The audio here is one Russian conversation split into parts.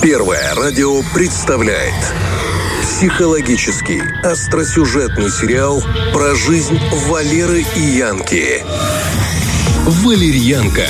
Первое радио представляет психологический, остросюжетный сериал про жизнь Валеры и Янки. Валерьянка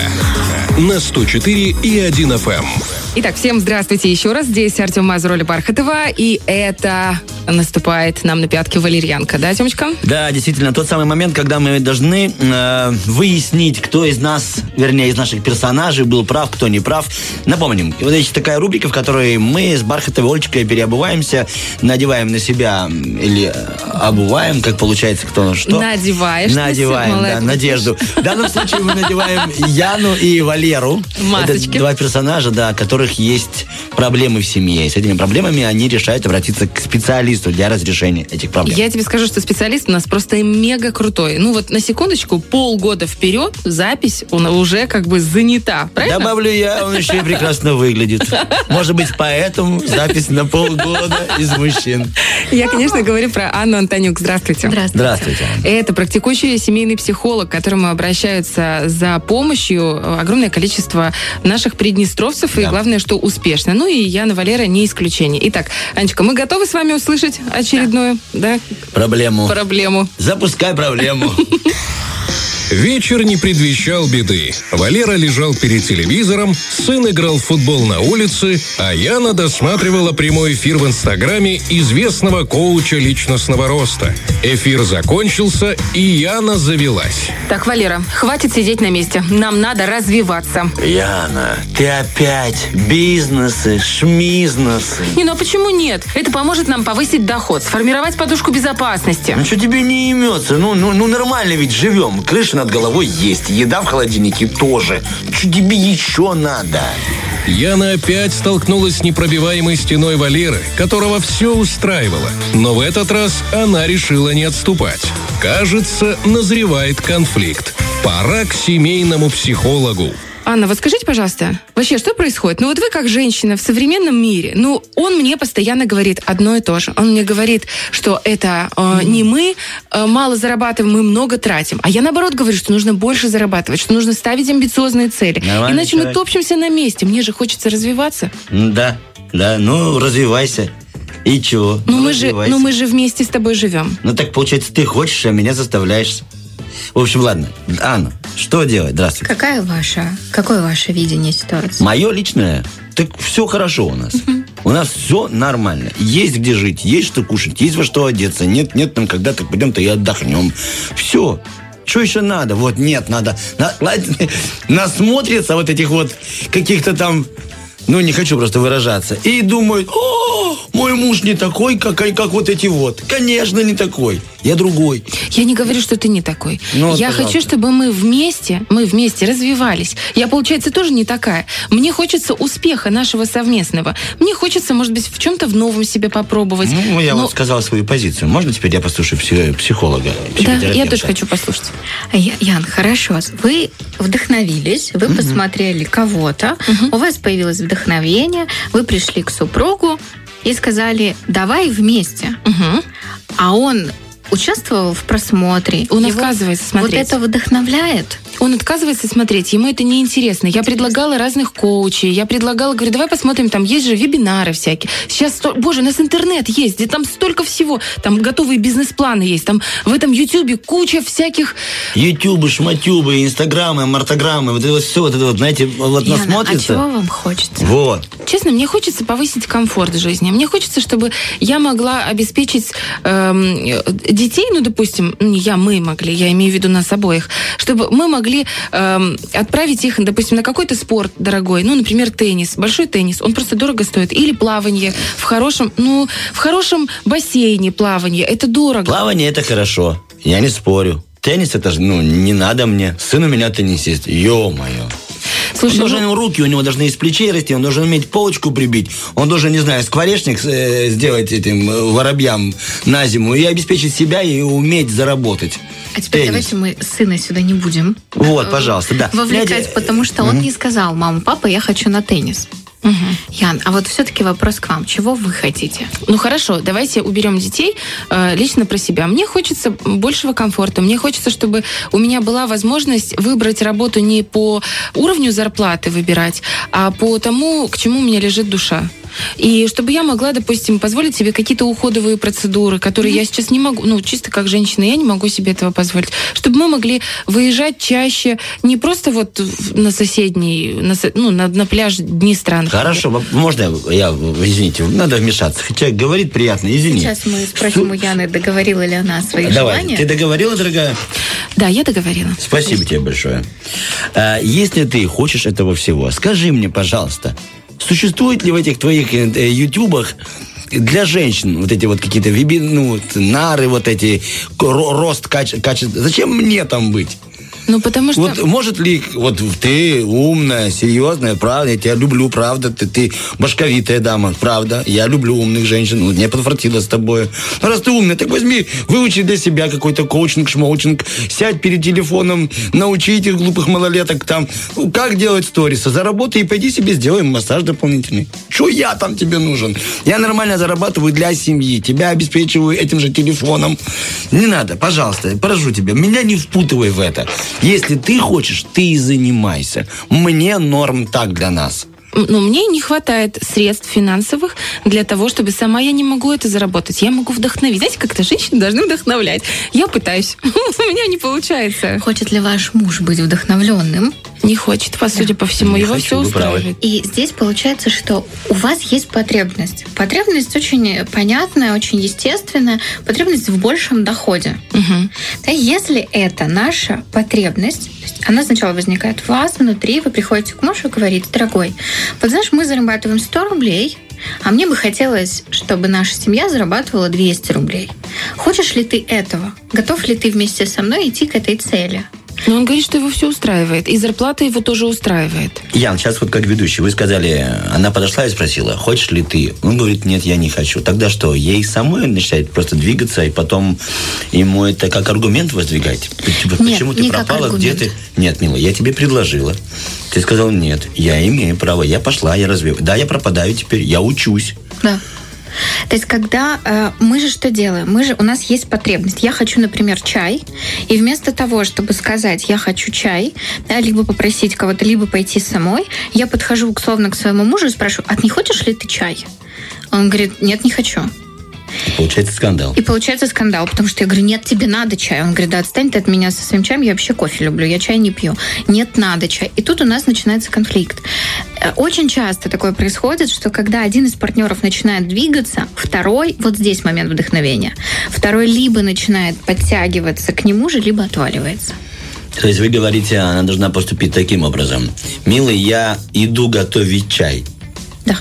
на 104 и 1 FM. Итак, всем здравствуйте еще раз. Здесь Артем Мазур, Оля Бархатова. И это наступает нам на пятки валерьянка, да, Тёмочка? Да, действительно, тот самый момент, когда мы должны э, выяснить, кто из нас, вернее, из наших персонажей был прав, кто не прав. Напомним, вот есть такая рубрика, в которой мы с Бархатовой Олечкой переобуваемся, надеваем на себя или э, обуваем, как получается, кто что. Надеваешь. Надеваем, да, надежду. В данном случае мы надеваем Яну и Валеру. Масочки. Это два персонажа, да, у которых есть проблемы в семье. И с этими проблемами они решают обратиться к специалисту для разрешения этих проблем. Я тебе скажу, что специалист у нас просто мега крутой. Ну вот на секундочку, полгода вперед запись он уже как бы занята, правильно? Добавлю я, он еще и прекрасно выглядит. Может быть, поэтому запись на полгода из мужчин. Я, конечно, говорю про Анну Антонюк. Здравствуйте. Здравствуйте. Здравствуйте. Это практикующий семейный психолог, к которому обращаются за помощью огромное количество наших приднестровцев, и Да. главное, что успешно. Ну и Яна Валера не исключение. Итак, Анечка, мы готовы с вами услышать очередную да. Проблему. проблему? Запускай проблему. Вечер не предвещал беды. Валера лежал перед телевизором, сын играл в футбол на улице, а Яна досматривала прямой эфир в Инстаграме известного коуча личностного роста. Эфир закончился, и Яна завелась. Так, Валера, хватит сидеть на месте. Нам надо развиваться. Яна, ты опять бизнесы, шмизнесы. Не, ну а почему нет? Это поможет нам повысить доход, сформировать подушку безопасности. Ну что тебе не имется? Ну, ну, ну нормально ведь живем. Крыша над головой есть, еда в холодильнике тоже. Что тебе еще надо? Яна опять столкнулась с непробиваемой стеной Валеры, которого все устраивало. Но в этот раз она решила не отступать. Кажется, назревает конфликт. Пора к семейному психологу. Анна, вот скажите, пожалуйста, вообще, что происходит? Ну вот вы как женщина в современном мире, ну он мне постоянно говорит одно и то же. Он мне говорит, что это э, не мы э, мало зарабатываем, мы много тратим. А я наоборот говорю, что нужно больше зарабатывать, что нужно ставить амбициозные цели. Нормальный Иначе мы человек. топчемся на месте. Мне же хочется развиваться. Да, да, ну развивайся. И чего? Ну мы же, ну мы же вместе с тобой живем. Ну так получается, ты хочешь, а меня заставляешь. В общем, ладно. Анна, что делать? Здравствуйте. Какая ваша, какое ваше видение ситуации? Мое личное, так все хорошо у нас. У нас все нормально. Есть где жить, есть что кушать, есть во что одеться. Нет, нет, там когда-то пойдем-то и отдохнем. Все. Что еще надо? Вот нет, надо. На- ладно, насмотрится вот этих вот каких-то там, ну, не хочу просто выражаться. И думают, о, мой муж не такой, как, как вот эти вот. Конечно, не такой. Я другой. Я не говорю, что ты не такой. Ну, вот, я пожалуйста. хочу, чтобы мы вместе, мы вместе развивались. Я, получается, тоже не такая. Мне хочется успеха нашего совместного. Мне хочется, может быть, в чем-то в новом себе попробовать. Ну, я Но- вот сказал свою позицию. Можно теперь я послушаю пси- психолога? Да, я тоже хочу послушать. А Я- Ян, хорошо. Вы вдохновились, вы посмотрели кого-то, у вас появилось вдохновение, вы пришли к супругу и сказали, давай вместе. Мгм. А он участвовал в просмотре. Он Его отказывается Вот смотреть. это вдохновляет. Он отказывается смотреть, ему это неинтересно. Я предлагала разных коучей, я предлагала, говорю, давай посмотрим, там есть же вебинары всякие. Сейчас, боже, у нас интернет есть, где там столько всего, там готовые бизнес-планы есть, там в этом Ютубе куча всяких Ютубы, шматюбы, инстаграмы, мартограммы, вот это вот все, вот это вот, знаете, вот Яна, а насмотрится. чего вам хочется? Вот. Честно, мне хочется повысить комфорт жизни. Мне хочется, чтобы я могла обеспечить эм, э, детей, ну, допустим, не я, мы могли, я имею в виду нас обоих, чтобы мы могли эм, отправить их, допустим, на какой-то спорт дорогой, ну, например, теннис, большой теннис, он просто дорого стоит, или плавание в хорошем, ну, в хорошем бассейне плавание, это дорого. Плавание это хорошо. Я не спорю. Теннис это же, ну, не надо мне. Сын у меня теннисист. Ё-моё. Слушай, он должен, ну, руки у него должны из плечей расти, он должен уметь полочку прибить, он должен, не знаю, скворечник э, сделать этим э, воробьям на зиму и обеспечить себя и уметь заработать. А теперь Теннис. давайте мы сына сюда не будем Вот, пожалуйста, да. вовлекать, Знаете, потому что он не сказал, мама, папа, я хочу на теннис. Ян, а вот все-таки вопрос к вам. Чего вы хотите? Ну хорошо, давайте уберем детей э, лично про себя. Мне хочется большего комфорта. Мне хочется, чтобы у меня была возможность выбрать работу не по уровню зарплаты выбирать, а по тому, к чему у меня лежит душа. И чтобы я могла, допустим, позволить себе какие-то уходовые процедуры, которые mm-hmm. я сейчас не могу, ну, чисто как женщина, я не могу себе этого позволить. Чтобы мы могли выезжать чаще, не просто вот на соседний, на, ну, на, на пляж Днестра. Хорошо, можно я, извините, надо вмешаться. Хотя говорит приятно, извини. Сейчас мы спросим у Яны, договорила ли она свои Давай, желания. ты договорила, дорогая? Да, я договорила. Спасибо тебе большое. А, если ты хочешь этого всего, скажи мне, пожалуйста, Существует ли в этих твоих э, э, ютубах для женщин вот эти вот какие-то веби, ну, вот эти, рост, качество. Зачем мне там быть? Ну, потому что... Вот может ли, вот ты умная, серьезная, правда, я тебя люблю, правда, ты, ты башковитая дама, правда, я люблю умных женщин, ну, мне подфартило с тобой. Ну, раз ты умная, так возьми, выучи для себя какой-то коучинг, шмоучинг, сядь перед телефоном, научи этих глупых малолеток там, ну, как делать сторисы, заработай и пойди себе сделаем массаж дополнительный. Что я там тебе нужен? Я нормально зарабатываю для семьи, тебя обеспечиваю этим же телефоном. Не надо, пожалуйста, прошу тебя, меня не впутывай в это. Если ты хочешь, ты и занимайся. Мне норм так для нас но мне не хватает средств финансовых для того, чтобы сама я не могу это заработать. Я могу вдохновить. Знаете, как-то женщины должны вдохновлять. Я пытаюсь. У меня не получается. Хочет ли ваш муж быть вдохновленным? Не хочет, по сути, по всему. Не Его хочу, все устраивает. И здесь получается, что у вас есть потребность. Потребность очень понятная, очень естественная. Потребность в большем доходе. Угу. Да, если это наша потребность, она сначала возникает в вас, внутри, вы приходите к мужу и говорите, дорогой, вот знаешь, мы зарабатываем 100 рублей, а мне бы хотелось, чтобы наша семья зарабатывала 200 рублей. Хочешь ли ты этого? Готов ли ты вместе со мной идти к этой цели? Но он говорит, что его все устраивает. И зарплата его тоже устраивает. Ян, сейчас вот как ведущий, вы сказали, она подошла и спросила, хочешь ли ты? Он говорит, нет, я не хочу. Тогда что, ей самой начинает просто двигаться, и потом ему это как аргумент воздвигать? Типа, почему нет, ты пропала, где ты? Нет, мила, я тебе предложила. Ты сказал, нет, я имею право, я пошла, я развиваю. Да, я пропадаю теперь, я учусь. Да. То есть, когда э, мы же что делаем? Мы же, у нас есть потребность. Я хочу, например, чай, и вместо того, чтобы сказать, я хочу чай, да, либо попросить кого-то, либо пойти самой, я подхожу, условно, к своему мужу и спрашиваю, а не хочешь ли ты чай? Он говорит, нет, не хочу. И получается скандал. И получается скандал, потому что я говорю, нет, тебе надо чай. Он говорит, да, отстань ты от меня со своим чаем, я вообще кофе люблю, я чай не пью. Нет, надо чай. И тут у нас начинается конфликт. Э, очень часто такое происходит, что когда один из партнеров начинает двигаться, второй, вот здесь момент вдохновения, второй либо начинает подтягиваться к нему же, либо отваливается. То есть вы говорите, она должна поступить таким образом. Милый, я иду готовить чай. Да.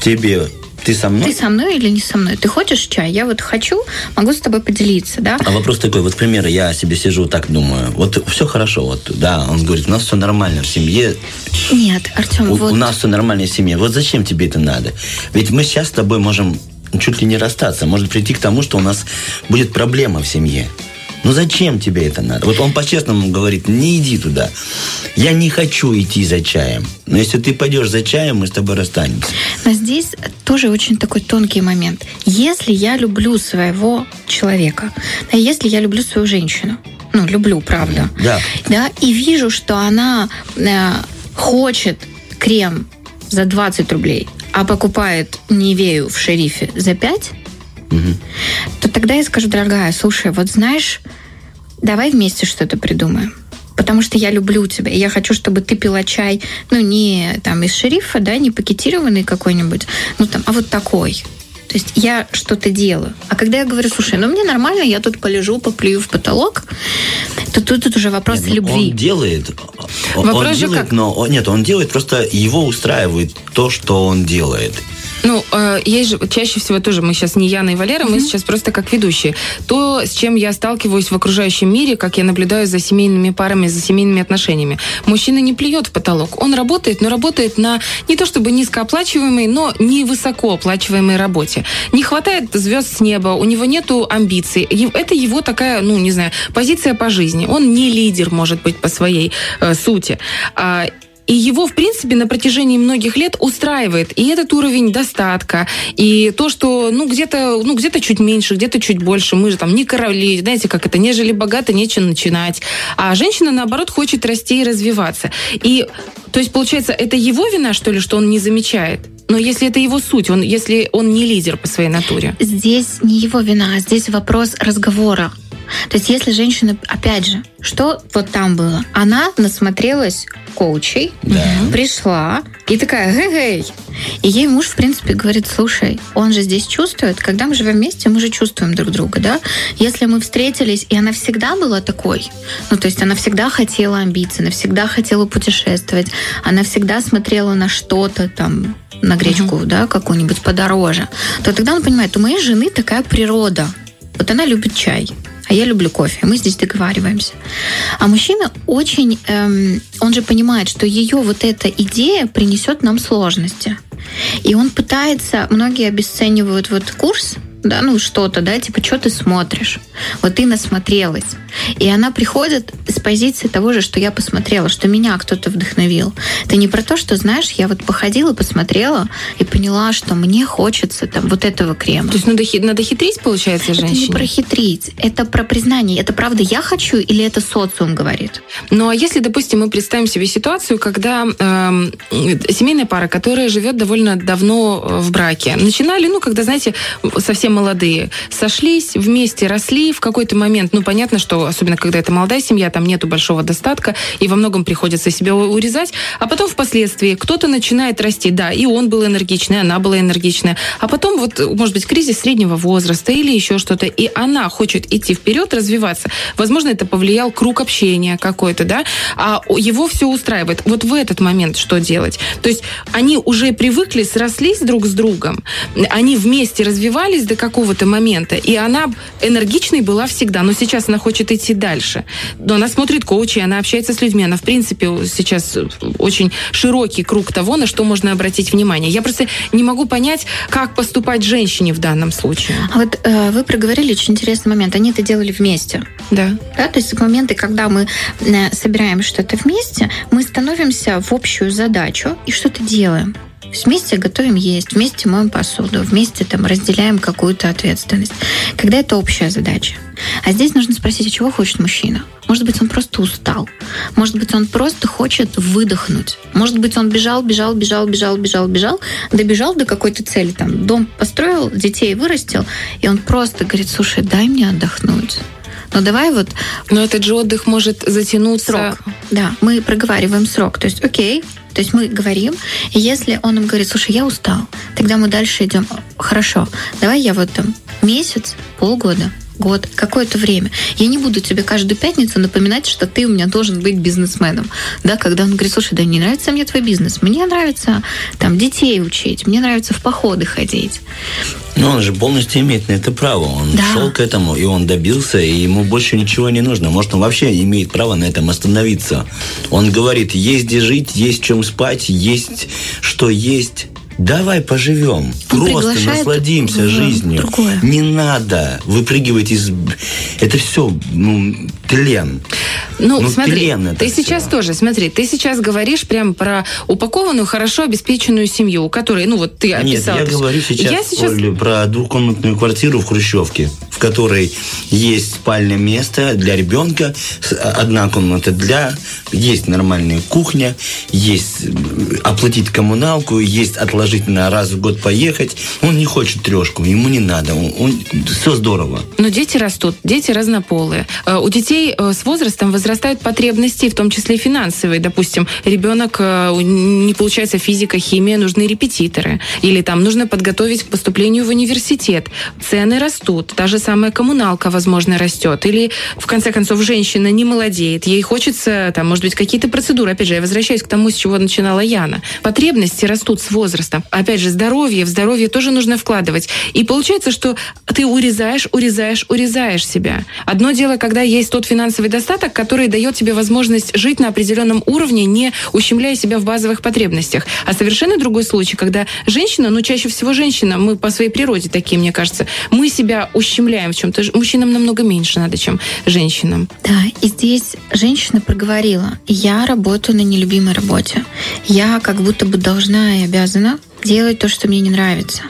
Тебе ты со мной? Ты со мной или не со мной? Ты хочешь чай? Я вот хочу, могу с тобой поделиться, да? А вопрос такой, вот, к я себе сижу так думаю, вот все хорошо, вот, да, он говорит, у нас все нормально в семье. Нет, Артем, у, вот... У нас все нормально в семье, вот зачем тебе это надо? Ведь мы сейчас с тобой можем чуть ли не расстаться, может прийти к тому, что у нас будет проблема в семье. Ну зачем тебе это надо? Вот он по-честному говорит, не иди туда. Я не хочу идти за чаем. Но если ты пойдешь за чаем, мы с тобой расстанемся. Но здесь тоже очень такой тонкий момент. Если я люблю своего человека, а если я люблю свою женщину, ну, люблю, правда, да. да и вижу, что она э, хочет крем за 20 рублей, а покупает Невею в шерифе за 5, угу. то тогда я скажу, дорогая, слушай, вот знаешь, давай вместе что-то придумаем. Потому что я люблю тебя, и я хочу, чтобы ты пила чай, ну, не там из шерифа, да, не пакетированный какой-нибудь, ну, там, а вот такой. То есть я что-то делаю. А когда я говорю, слушай, ну мне нормально, я тут полежу, поплюю в потолок, то тут, тут уже вопрос нет, ну, любви. Он делает, вопрос он делает, как? но нет, он делает, просто его устраивает то, что он делает. Ну, э, есть же чаще всего тоже, мы сейчас не Яна и Валера, mm-hmm. мы сейчас просто как ведущие. То, с чем я сталкиваюсь в окружающем мире, как я наблюдаю за семейными парами, за семейными отношениями. Мужчина не плюет в потолок. Он работает, но работает на не то чтобы низкооплачиваемой, но не высокооплачиваемой работе. Не хватает звезд с неба, у него нету амбиций. Это его такая, ну, не знаю, позиция по жизни. Он не лидер, может быть, по своей э, сути. А, И его, в принципе, на протяжении многих лет устраивает и этот уровень достатка, и то, что, ну, где-то, ну, где-то чуть меньше, где-то чуть больше. Мы же там не короли, знаете, как это, нежели богато, нечем начинать. А женщина, наоборот, хочет расти и развиваться. И, то есть, получается, это его вина, что ли, что он не замечает? Но если это его суть, он, если он не лидер по своей натуре. Здесь не его вина, а здесь вопрос разговора. То есть если женщина, опять же, что вот там было? Она насмотрелась коучей, Да. пришла и такая, гей-гей. И ей муж, в принципе, говорит, слушай, он же здесь чувствует, когда мы живем вместе, мы же чувствуем друг друга, да? Если мы встретились, и она всегда была такой, ну, то есть она всегда хотела амбиций, она всегда хотела путешествовать, она всегда смотрела на что-то там, на гречку, да, какую-нибудь подороже, то тогда он понимает, у моей жены такая природа. Вот она любит чай, а я люблю кофе. Мы здесь договариваемся. А мужчина очень, эм, он же понимает, что ее вот эта идея принесет нам сложности. И он пытается, многие обесценивают вот курс, да, ну что-то, да, типа, что ты смотришь? Вот ты насмотрелась. И она приходит с позиции того же, что я посмотрела, что меня кто-то вдохновил. Это не про то, что, знаешь, я вот походила, посмотрела и поняла, что мне хочется там вот этого крема. То есть надо, надо хитрить, получается, Это не женщине? про хитрить, это про признание. Это правда я хочу или это социум говорит? Ну, а если, допустим, мы представим себе ситуацию, когда эм, семейная пара, которая живет довольно давно э, в браке, начинали, ну, когда, знаете, совсем молодые, сошлись, вместе росли, в какой-то момент, ну, понятно, что, особенно когда это молодая семья, там нету большого достатка, и во многом приходится себя урезать, а потом впоследствии кто-то начинает расти, да, и он был энергичный, она была энергичная, а потом вот, может быть, кризис среднего возраста или еще что-то, и она хочет идти вперед, развиваться. Возможно, это повлиял круг общения какой-то, да, а его все устраивает. Вот в этот момент что делать? То есть они уже привыкли, срослись друг с другом, они вместе развивались до какого-то момента, и она энергичной была всегда, но сейчас она хочет идти дальше. Но она смотрит коучи, она общается с людьми, она, в принципе, сейчас очень широкий круг того, на что можно обратить внимание. Я просто не могу понять, как поступать женщине в данном случае. А вот э, вы проговорили очень интересный момент. Они это делали вместе. Да. Да, то есть моменты, когда мы э, собираем что-то вместе, мы становимся в общую задачу и что-то делаем. Есть Вместе готовим есть, вместе моем посуду, вместе там разделяем какую-то ответственность. Когда это общая задача. А здесь нужно спросить, а чего хочет мужчина? Может быть, он просто устал. Может быть, он просто хочет выдохнуть. Может быть, он бежал, бежал, бежал, бежал, бежал, бежал, добежал до какой-то цели, там, дом построил, детей вырастил, и он просто говорит, слушай, дай мне отдохнуть. Ну, давай вот Но этот же отдых может затянуться. срок. Да, мы проговариваем срок. То есть, окей, то есть мы говорим, и если он нам говорит, слушай, я устал, тогда мы дальше идем, хорошо, давай я вот там месяц, полгода, год, какое-то время. Я не буду тебе каждую пятницу напоминать, что ты у меня должен быть бизнесменом. Да, когда он говорит, слушай, да не нравится мне твой бизнес, мне нравится там детей учить, мне нравится в походы ходить. Но он же полностью имеет на это право. Он Да. шел к этому, и он добился, и ему больше ничего не нужно. Может, он вообще имеет право на этом остановиться. Он говорит, есть где жить, есть чем спать, есть что есть. Давай поживем. Он Просто насладимся жизнью. другое. Не надо выпрыгивать из... Это все ну, тлен. Ну, Ну, смотри, тлен это ты всё. сейчас тоже, смотри, ты сейчас говоришь прям про упакованную, хорошо обеспеченную семью, у которой, ну вот ты Нет, описал. я это всё. говорю сейчас, Я сейчас Оль, про двухкомнатную квартиру в Хрущевке, в которой есть спальное место для ребенка, с- одна комната для... Есть нормальная кухня, есть э, оплатить коммуналку, есть отложить на раз в год поехать. Он не хочет трешку, ему не надо. Он, все здорово. Но дети растут, дети разнополые. Э, У детей э, с возрастом возрастают потребности, в том числе финансовые. Допустим, ребенок э, не получается физика, химия, нужны репетиторы. Или там нужно подготовить к поступлению в университет. Цены растут, та же самая коммуналка, возможно, растет. Или, в конце концов, женщина не молодеет, ей хочется, там, может быть, какие-то процедуры. Опять же, я возвращаюсь к тому, с чего начинала Яна. Потребности растут с возрастом. Опять же, здоровье, в здоровье тоже нужно вкладывать. И получается, что ты урезаешь, урезаешь, урезаешь себя. Одно дело, когда есть тот финансовый достаток, который которая дает тебе возможность жить на определенном уровне, не ущемляя себя в базовых потребностях. А совершенно другой случай, когда женщина, ну чаще всего женщина, мы по своей природе такие, мне кажется, мы себя ущемляем в чем-то. Мужчинам намного меньше надо, чем женщинам. Да, и здесь женщина проговорила, я работаю на нелюбимой работе. Я как будто бы должна и обязана делать то, что мне не нравится.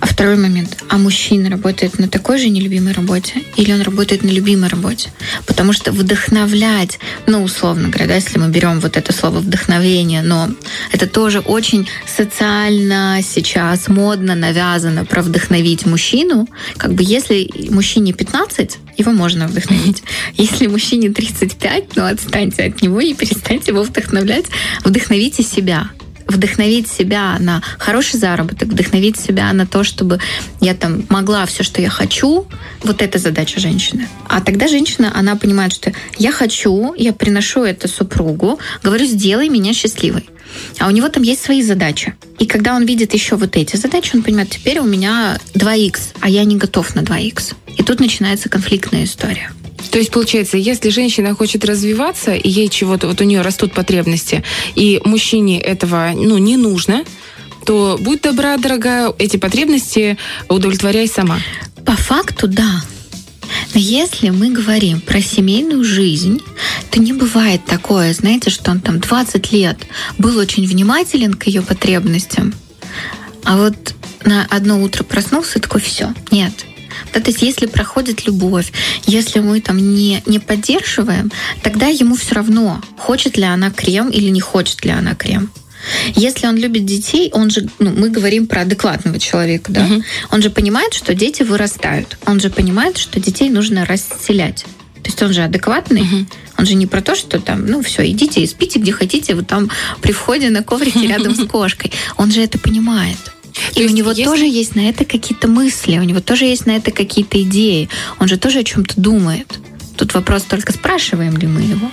А второй момент. А мужчина работает на такой же нелюбимой работе или он работает на любимой работе? Потому что вдохновлять, ну, условно говоря, да, если мы берем вот это слово вдохновение, но это тоже очень социально сейчас модно, навязано про вдохновить мужчину. Как бы если мужчине 15, его можно вдохновить. Если мужчине 35, ну отстаньте от него и перестаньте его вдохновлять. Вдохновите себя вдохновить себя на хороший заработок, вдохновить себя на то, чтобы я там могла все, что я хочу, вот это задача женщины. А тогда женщина, она понимает, что я хочу, я приношу это супругу, говорю, сделай меня счастливой. А у него там есть свои задачи. И когда он видит еще вот эти задачи, он понимает, теперь у меня 2х, а я не готов на 2х. И тут начинается конфликтная история. То есть, получается, если женщина хочет развиваться, и ей чего-то, вот у нее растут потребности, и мужчине этого ну, не нужно, то будь добра, дорогая, эти потребности удовлетворяй сама. По факту, да. Но если мы говорим про семейную жизнь, то не бывает такое, знаете, что он там 20 лет был очень внимателен к ее потребностям, а вот на одно утро проснулся и такой, все, нет, да, то есть если проходит любовь, если мы там не, не поддерживаем, тогда ему все равно, хочет ли она крем или не хочет ли она крем. Если он любит детей, он же, ну, мы говорим про адекватного человека, да, угу. он же понимает, что дети вырастают, он же понимает, что детей нужно расселять. То есть он же адекватный, угу. он же не про то, что там, ну все, идите и спите где хотите, вот там при входе на коврике рядом с кошкой. Он же это понимает. То и у него если... тоже есть на это какие-то мысли, у него тоже есть на это какие-то идеи. Он же тоже о чем-то думает. Тут вопрос только спрашиваем ли мы его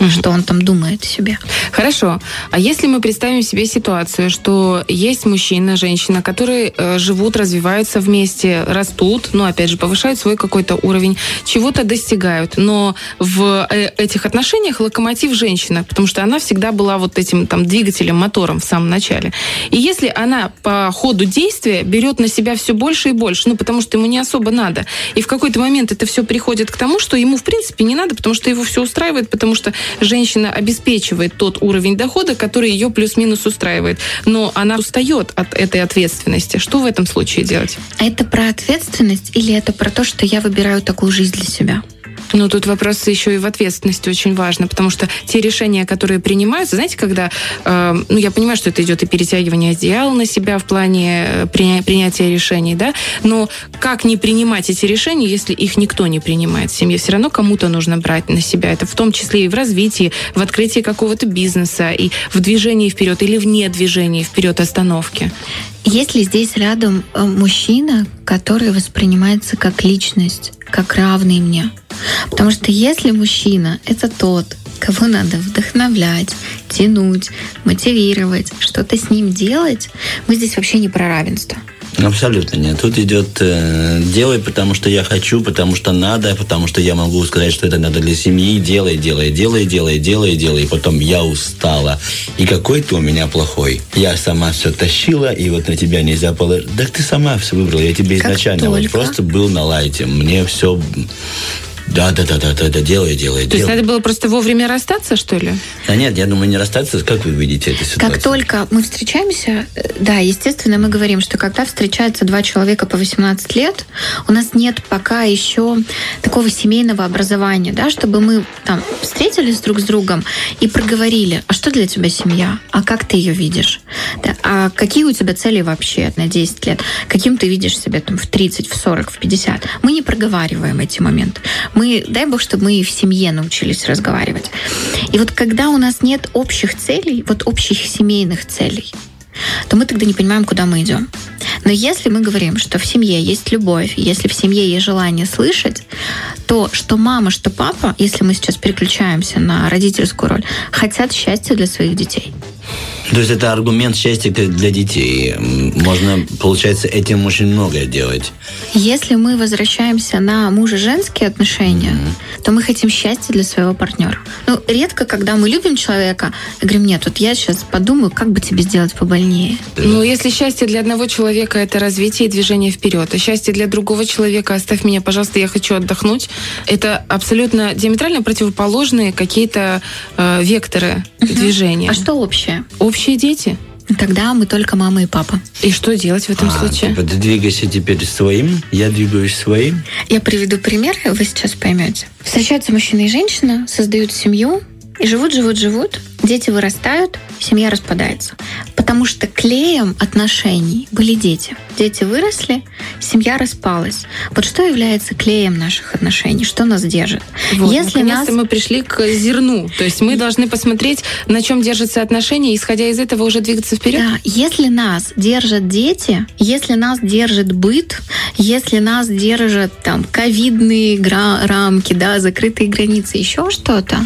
угу. что он там думает себе. Хорошо. А если мы представим себе ситуацию, что есть мужчина, женщина, которые э, живут, развиваются вместе, растут, ну, опять же, повышают свой какой-то уровень, чего-то достигают, но в э, этих отношениях локомотив женщина, потому что она всегда была вот этим там двигателем, мотором в самом начале. И если она по ходу действия берет на себя все больше и больше, ну, потому что ему не особо надо, и в какой-то момент это все приходит к тому, что ему, в принципе, не надо, потому что его все устраивает, потому что женщина обеспечивает тот уровень дохода, который ее плюс-минус устраивает. Но она устает от этой ответственности. Что в этом случае делать? Это про ответственность или это про то, что я выбираю такую жизнь для себя? Но тут вопрос еще и в ответственности очень важно, потому что те решения, которые принимаются, знаете, когда, э, ну, я понимаю, что это идет и перетягивание одеяла на себя в плане э, приня- принятия решений, да, но как не принимать эти решения, если их никто не принимает в семье? Все равно кому-то нужно брать на себя. Это в том числе и в развитии, в открытии какого-то бизнеса, и в движении вперед или вне движения вперед остановки. Есть ли здесь рядом э, мужчина, который воспринимается как личность, как равный мне? Потому что если мужчина — это тот, кого надо вдохновлять, тянуть, мотивировать, что-то с ним делать, мы здесь вообще не про равенство. Абсолютно нет. Тут идет э, делай, потому что я хочу, потому что надо, потому что я могу сказать, что это надо для семьи. Делай, делай, делай, делай, делай, делай. И потом я устала. И какой ты у меня плохой. Я сама все тащила, и вот на тебя нельзя положить. Да ты сама все выбрала. Я тебе изначально вот просто был на лайте. Мне все да, да, да, да, да, да, делай, делай. То делай. есть надо было просто вовремя расстаться, что ли? Да нет, я думаю, не расстаться. Как вы видите эту ситуацию? Как только мы встречаемся, э, да, естественно, мы говорим, что когда встречаются два человека по 18 лет, у нас нет пока еще такого семейного образования, да, чтобы мы там встретились друг с другом и проговорили, а что для тебя семья? А как ты ее видишь? Да, а какие у тебя цели вообще на 10 лет? Каким ты видишь себя там в 30, в 40, в 50? Мы не проговариваем эти моменты мы, дай бог, чтобы мы в семье научились разговаривать. И вот когда у нас нет общих целей, вот общих семейных целей, то мы тогда не понимаем, куда мы идем. Но если мы говорим, что в семье есть любовь, если в семье есть желание слышать, то что мама, что папа, если мы сейчас переключаемся на родительскую роль, хотят счастья для своих детей. То есть это аргумент счастья для детей. Можно, получается, этим очень многое делать. Если мы возвращаемся на мужа-женские отношения, mm-hmm. то мы хотим счастья для своего партнера. Ну, редко, когда мы любим человека, говорим, нет, вот я сейчас подумаю, как бы тебе сделать побольнее. Ну, если счастье для одного человека – это развитие и движение вперед, а счастье для другого человека – оставь меня, пожалуйста, я хочу отдохнуть, это абсолютно диаметрально противоположные какие-то э, векторы uh-huh. движения. А что общее? Общие дети. Тогда мы только мама и папа. И что делать в этом а, случае? Типа, ты двигайся теперь своим, я двигаюсь своим. Я приведу пример, вы сейчас поймете. Встречаются мужчина и женщина, создают семью, и живут, живут, живут, дети вырастают, семья распадается. Потому что клеем отношений были дети. Дети выросли, семья распалась. Вот что является клеем наших отношений? Что нас держит? Вот, Если нас... мы пришли к зерну. То есть мы должны посмотреть, на чем держатся отношения, исходя из этого уже двигаться вперед. Да, если нас держат дети, если нас держит быт, если нас держат там ковидные рамки, да, закрытые границы, еще что-то,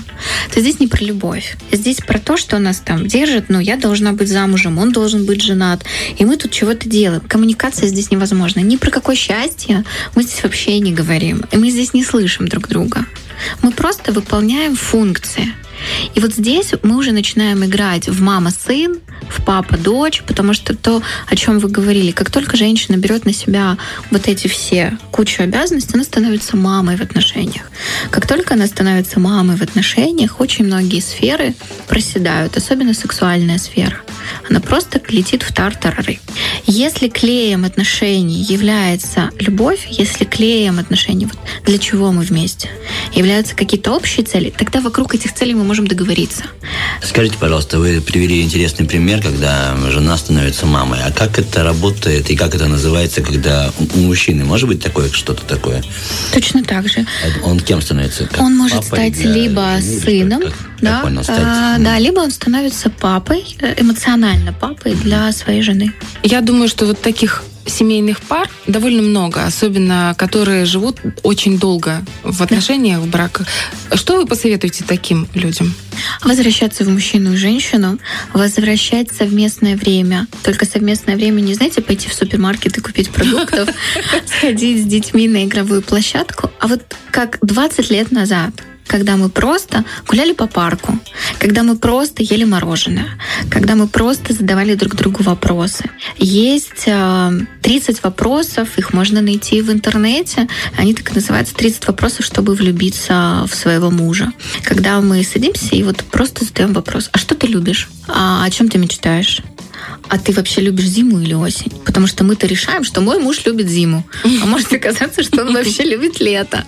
то здесь не про любовь. Здесь про то, что нас там держит, ну, я должна быть замужем, он должен быть женат, и мы тут чего-то делаем. Коммуникация здесь невозможна. Ни про какое счастье мы здесь вообще не говорим. И мы здесь не слышим друг друга. Мы просто выполняем функции. И вот здесь мы уже начинаем играть в мама-сын, в папа-дочь, потому что то, о чем вы говорили, как только женщина берет на себя вот эти все кучу обязанностей, она становится мамой в отношениях. Как только она становится мамой в отношениях, очень многие сферы проседают, особенно сексуальная сфера. Она просто летит в тартарары. Если клеем отношений является любовь, если клеем отношений, вот для чего мы вместе, являются какие-то общие цели, тогда вокруг этих целей мы можем договориться. Скажите, пожалуйста, вы привели интересный пример, когда жена становится мамой. А как это работает и как это называется, когда у мужчины может быть такое что-то такое? Точно так же. Он кем становится? Как он может стать либо сыном, как, да, понял, стать, а, да, либо он становится папой, э, эмоционально папой для своей жены. Я думаю, что вот таких семейных пар довольно много, особенно которые живут очень долго в отношениях, в браках. Что вы посоветуете таким людям? Возвращаться в мужчину и женщину, возвращать совместное время. Только совместное время не, знаете, пойти в супермаркет и купить продуктов, сходить с детьми на игровую площадку, а вот как 20 лет назад – когда мы просто гуляли по парку, когда мы просто ели мороженое, когда мы просто задавали друг другу вопросы. Есть 30 э, вопросов, их можно найти в интернете. Они так и называются 30 вопросов, чтобы влюбиться в своего мужа. Когда мы садимся и вот просто задаем вопрос, а что ты любишь? А о чем ты мечтаешь? А ты вообще любишь зиму или осень? Потому что мы-то решаем, что мой муж любит зиму. А может оказаться, что он вообще любит лето.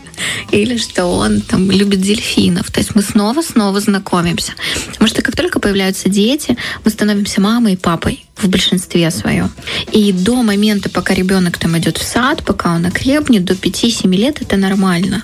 Или что он там любит дельфинов. То есть мы снова-снова знакомимся. Потому что как только появляются дети, мы становимся мамой и папой в большинстве своем. И до момента, пока ребенок там идет в сад, пока он окрепнет, до 5-7 лет это нормально.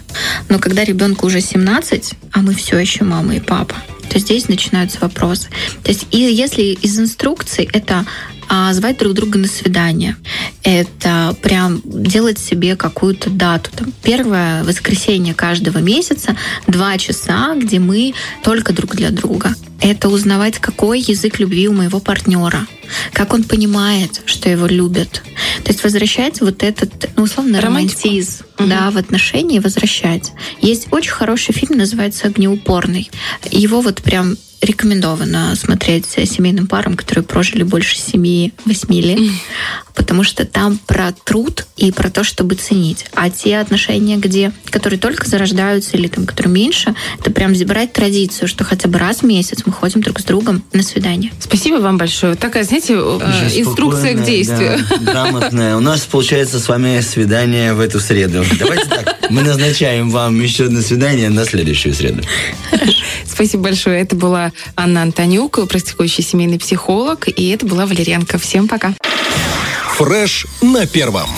Но когда ребенку уже 17, а мы все еще мама и папа, то здесь начинаются вопросы. То есть и если из инструкций это а, звать друг друга на свидание. Это прям делать себе какую-то дату. Там, первое воскресенье каждого месяца, два часа, где мы только друг для друга. Это узнавать, какой язык любви у моего партнера, как он понимает, что его любят. То есть возвращать вот этот, ну, условно, Романтику. романтизм угу. да, в отношении, возвращать. Есть очень хороший фильм, называется «Огнеупорный». Его вот прям рекомендовано смотреть семейным парам, которые прожили больше 7-8 лет, потому что там про труд и про то, чтобы ценить. А те отношения, где, которые только зарождаются или там, которые меньше, это прям забирать традицию, что хотя бы раз в месяц мы ходим друг с другом на свидание. Спасибо вам большое. Такая, знаете, э, инструкция к действию. Да, грамотная. У нас получается с вами свидание в эту среду. Давайте так, мы назначаем вам еще одно свидание на следующую среду. Спасибо большое. Это Анна Антонюк, практикующий семейный психолог, и это была Валерьянка. Всем пока. Фреш на первом.